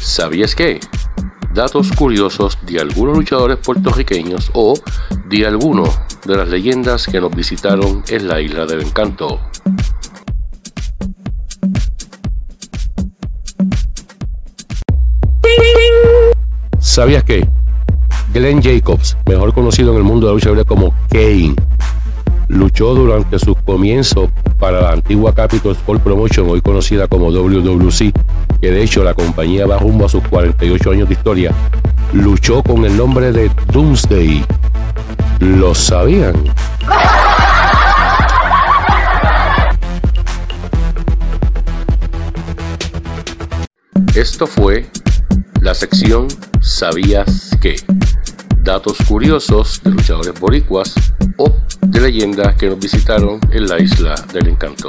¿Sabías qué? Datos curiosos de algunos luchadores puertorriqueños o de alguno de las leyendas que nos visitaron en la isla del encanto. ¿Sabías qué? Glenn Jacobs, mejor conocido en el mundo de la lucha libre como Kane, luchó durante sus comienzos para la antigua Capital Sport Promotion, hoy conocida como WWC, que de hecho la compañía va rumbo a sus 48 años de historia, luchó con el nombre de Doomsday. ¿Lo sabían? Esto fue la sección ¿Sabías qué? Datos curiosos de luchadores boricuas o de leyendas que nos visitaron en la isla del encanto.